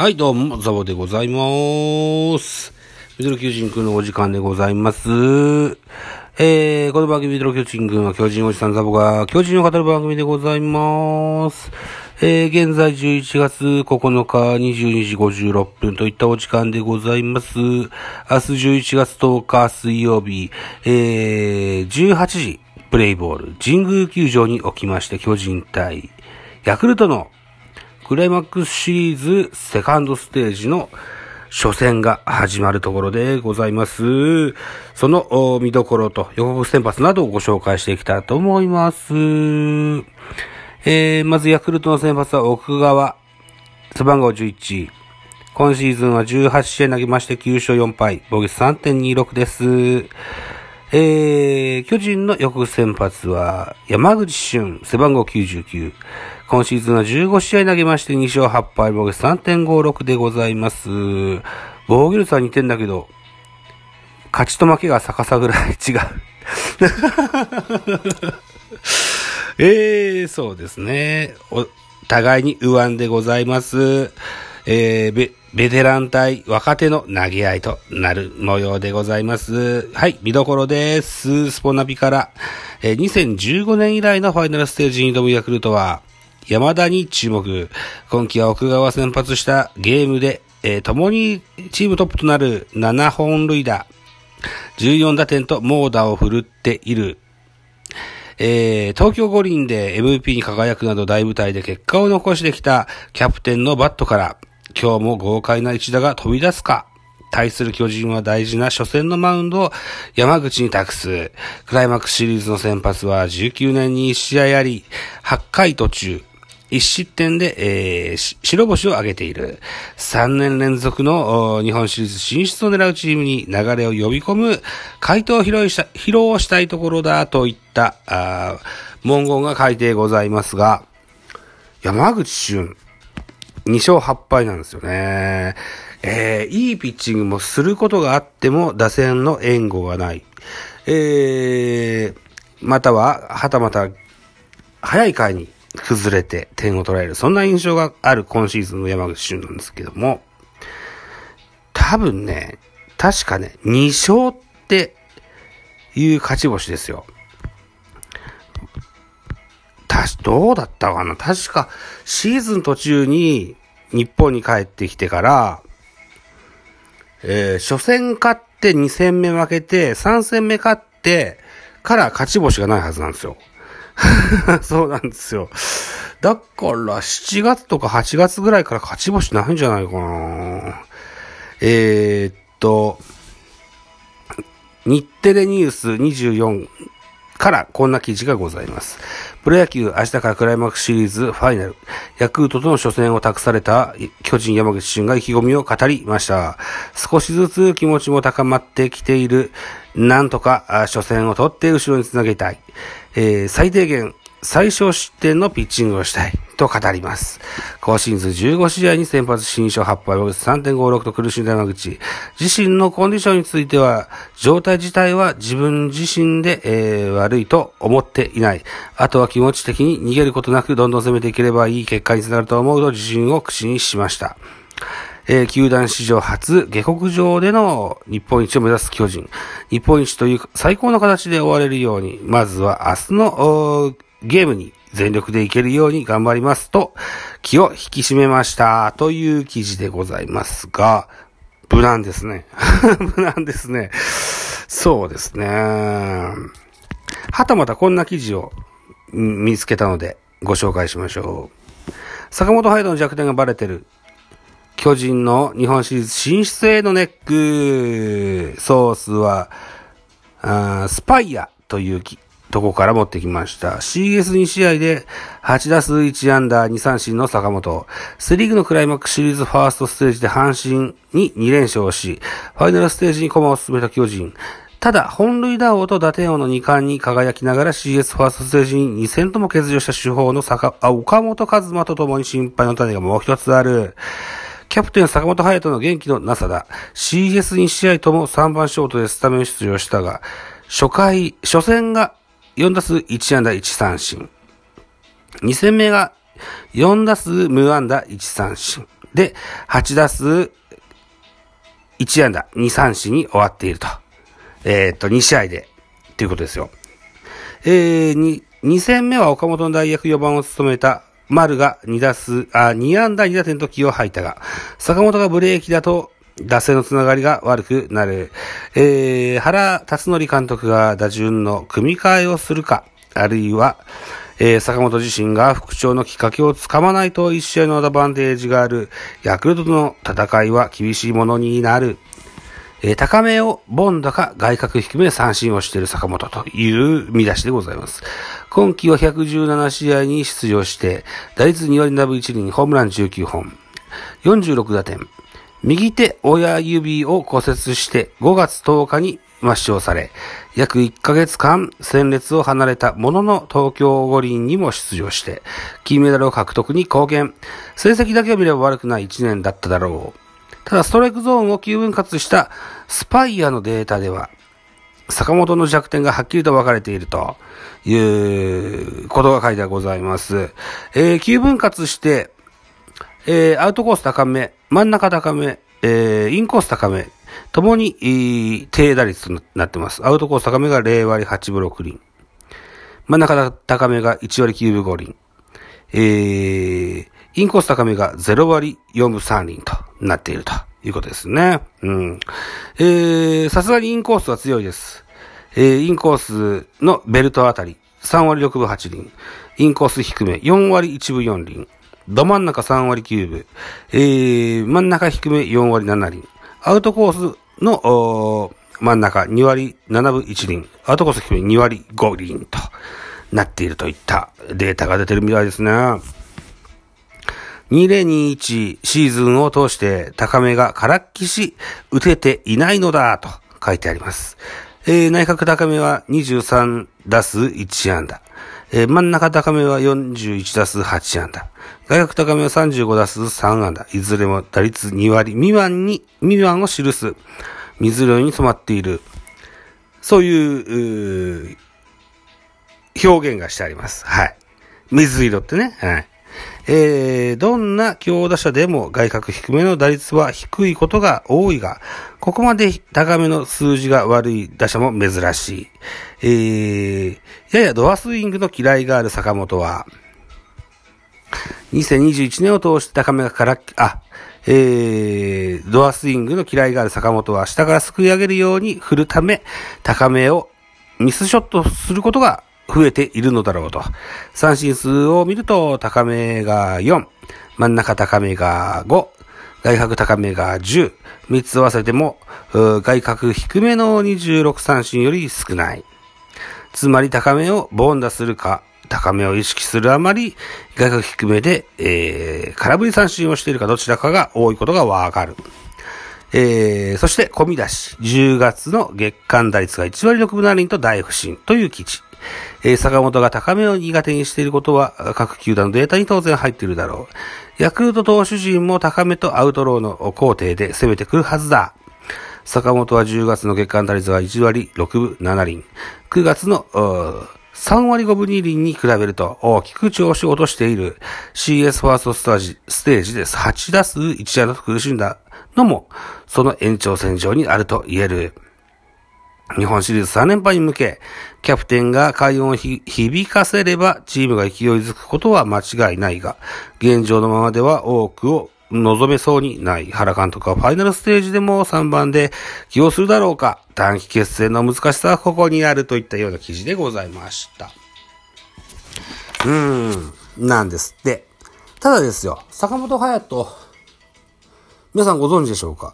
はい、どうも、ザボでございます。ミドル巨人くんのお時間でございます。えー、この番組ミドル巨人くんは巨人おじさんザボが巨人を語る番組でございます。えー、現在11月9日22時56分といったお時間でございます。明日11月10日水曜日、えー、18時、プレイボール、神宮球場におきまして巨人対ヤクルトのクライマックスシリーズセカンドステージの初戦が始まるところでございます。その見どころと予告先発などをご紹介していきたいと思います。えー、まずヤクルトの先発は奥川、背番号11。今シーズンは18試合投げまして9勝4敗、防御3.26です。えー、巨人の予告先発は山口俊、背番号99。今シーズンは15試合投げまして2勝8敗、防御率3.56でございます。防御率は似てんだけど、勝ちと負けが逆さぐらい違う。えー、そうですね。お互いに右腕でございます。えー、ベ、ベテラン対若手の投げ合いとなる模様でございます。はい、見どころです。スポナビから、えー2015年以来のファイナルステージに挑むヤクルトは、山田に注目。今季は奥川先発したゲームで、えー共にチームトップとなる7本塁打、14打点と猛打を振るっているえー、東京五輪で MVP に輝くなど大舞台で結果を残してきたキャプテンのバットから、今日も豪快な一打が飛び出すか対する巨人は大事な初戦のマウンドを山口に託す。クライマックスシリーズの先発は19年に1試合あり、8回途中、1失点で、えー白星を挙げている。3年連続の日本シリーズ進出を狙うチームに流れを呼び込む、回答を披露した披露したいところだといった、あ文言が書いてございますが、山口俊、2勝8敗なんですよね。えーいいピッチングもすることがあっても打線の援護がない。えーまたは、はたまた、早い回に崩れて点を取られる。そんな印象がある今シーズンの山口俊なんですけども、多分ね、確かね、2勝っていう勝ち星ですよ。たし、どうだったかな確か、シーズン途中に日本に帰ってきてから、えー初戦勝って2戦目負けて、3戦目勝って、から勝ち星がないはずなんですよ。そうなんですよ。だから、7月とか8月ぐらいから勝ち星ないんじゃないかなえー、っと、日テレニュース24からこんな記事がございます。プロ野球明日からクライマックスシリーズファイナル。ヤクルトとの初戦を託された巨人山口俊が意気込みを語りました。少しずつ気持ちも高まってきている。なんとか初戦を取って後ろにつなげたい。えー最低限最小失点のピッチングをしたいと語ります。今シーズン15試合に先発新勝8敗、3.56と苦しんだ山口。自身のコンディションについては、状態自体は自分自身で、えー悪いと思っていない。あとは気持ち的に逃げることなくどんどん攻めていければいい結果につながると思うと自信を口にしました。えー球団史上初、下克上での日本一を目指す巨人。日本一という最高の形で終われるように、まずは明日のゲームに全力でいけるように頑張りますと、気を引き締めました。という記事でございますが、無難ですね。無難ですね。そうですね。はたまたこんな記事を見つけたのでご紹介しましょう。坂本隼人の弱点がバレてる。巨人の日本シリーズ進出へのネック。ソースは、あースパイアというとこから持ってきました？CS2 試合で8打数1安打2三振の坂本。セリーグのクライマックスシリーズファーストステージで阪神に2連勝し、ファイナルステージに駒を進めた巨人。ただ、本塁打王と打点王の2冠に輝きながら CS ファーストステージに2戦とも欠場した主砲の坂あ岡本和真と共に心配の種がもう一つある。キャプテン坂本隼人の元気のなさだ。CS2 試合とも3番ショートでスタメン出場したが、初回、初戦が4打数1安打1三振。2戦目が4打数無安打1三振。で、8打数1安打、2三振に終わっていると。えっ、と、2試合で、ということですよ。えー、2、2戦目は岡本の代役4番を務めた丸が2打数、あ、2安打2打点と気を吐いたが、坂本がブレーキだと、打線のつながりが悪くなる。えー、原辰則監督が打順の組み替えをするか、あるいは、えー、坂本自身が復調のきっかけをつかまないと一試合のアドバンテージがあるヤクルトとの戦いは厳しいものになる。えー、高めをボンダか外角低め三振をしている坂本という見出しでございます。今季は117試合に出場して、打率2割7分1厘、ホームラン19本、46打点、右手親指を骨折して5月10日に抹消され、約1ヶ月間戦列を離れたものの東京五輪にも出場して、金メダルを獲得に貢献。成績だけを見れば悪くない1年だっただろう。ただストライクゾーンを9分割したスパイアのデータでは、坂本の弱点がはっきりと分かれているということが書いてございます。えー、9分割して、えー、アウトコース高め、真ん中高め、えー、インコース高め、ともに、低打率となってます。アウトコース高めが0割8分6厘。真ん中高めが1割9分5厘。えー、インコース高めが0割4分3厘となっているということですね。うん。えー、さすがにインコースは強いです。えー、インコースのベルトあたり、3割6分8厘。インコース低め、4割1分4厘。ど真ん中3割9分。えー、真ん中低め4割7厘。アウトコースの真ん中2割7分1厘。アウトコース低め2割5厘となっているといったデータが出てるみたいですね。2021シーズンを通して高めがからっきし打てていないのだと書いてあります。えー、内角高めは23打数1安打。えー、真ん中高めは41打数8安打。外角高めは35打数3安打。いずれも打率2割未満に、未満を記す水色に染まっている。そういう、う表現がしてあります。はい。水色ってね。はい。えー、どんな強打者でも外角低めの打率は低いことが多いが、ここまで高めの数字が悪い打者も珍しい。えー、ややドアスイングの嫌いがある坂本は、2021年を通して高めがから、あ、えー、ドアスイングの嫌いがある坂本は下からすくい上げるように振るため、高めをミスショットすることが増えているのだろうと。三振数を見ると、高めが4、真ん中高めが5、外角高めが10、3つ合わせても、外角低めの26三振より少ない。つまり高めをボンダするか、高めを意識するあまり、外角低めで、えー、空振り三振をしているかどちらかが多いことがわかる。えー、そして、込み出し。10月の月間打率が1割6分7厘と大不振という記事。えー、坂本が高めを苦手にしていることは、各球団のデータに当然入っているだろう。ヤクルト投手陣も高めとアウトローの工程で攻めてくるはずだ。坂本は10月の月間打率が1割6分7厘。9月の、3割5分2厘に比べると大きく調子を落としている CS ファーストスタジステージで。8打数1打と苦しんだのも、その延長線上にあると言える。日本シリーズ3連覇に向け、キャプテンが快音を響かせればチームが勢いづくことは間違いないが、現状のままでは多くを望めそうにない。原監督はファイナルステージでも3番で起用するだろうか。短期決戦の難しさはここにあるといったような記事でございました。うーん、なんですって。ただですよ、坂本隼人、皆さんご存知でしょうか？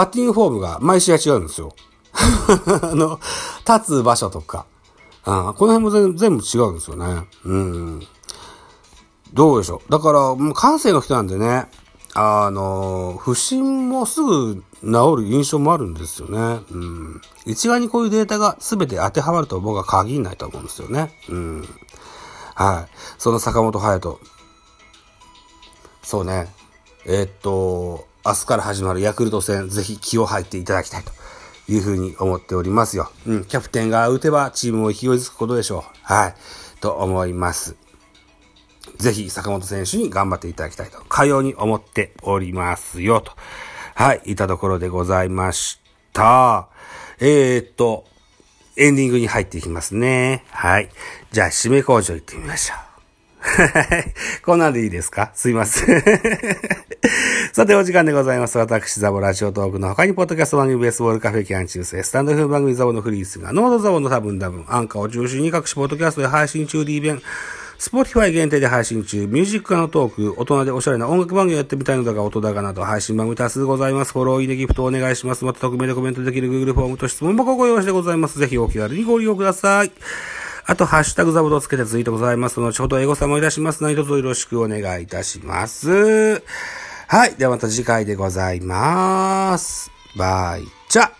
バッティングフォームが毎試合違うんですよ。あの、立つ場所とか。あこの辺も全部違うんですよね。うん。どうでしょう。だから、もう感性の人なんでね、あの、不審もすぐ治る印象もあるんですよね。うん。一概にこういうデータが全て当てはまると僕は限らないと思うんですよね。うん。はい。その坂本隼人。そうね。えー、っと、明日から始まるヤクルト戦、ぜひ気を入っていただきたいというふうに思っておりますよ。うん、キャプテンが打てばチームも勢いづくことでしょう。はい。と思います。ぜひ坂本選手に頑張っていただきたいと、かように思っておりますよ、と。はい、いたところでございました。えー、っと、エンディングに入っていきますね。はい。じゃあ、締め工場行ってみましょう。こんなんでいいですか？すいません さて、お時間でございます。私、ザボラジオトークの他に、ポッドキャスト番組ベースボールカフェキャン中世、スタンドフ番組ザボのフリースが、ノードザボの多分多分、アンカーを中心に各種ポッドキャストで配信中でイベン、スポーティファイ限定で配信中、ミュージックのトーク、大人でおしゃれな音楽番組をやってみたいのだが、音高など配信番組多数ございます。フォロー、いいね、ギフトお願いします。また、匿名でコメントできる Google フォームと質問箱ご用意してございます。ぜひお気軽にご利用ください。あと、ハッシュタグザボドをつけてツイートございます。後ほどエゴサもいたしますので、どうぞよろしくお願いいたします。はい。ではまた次回でございます。バイチャ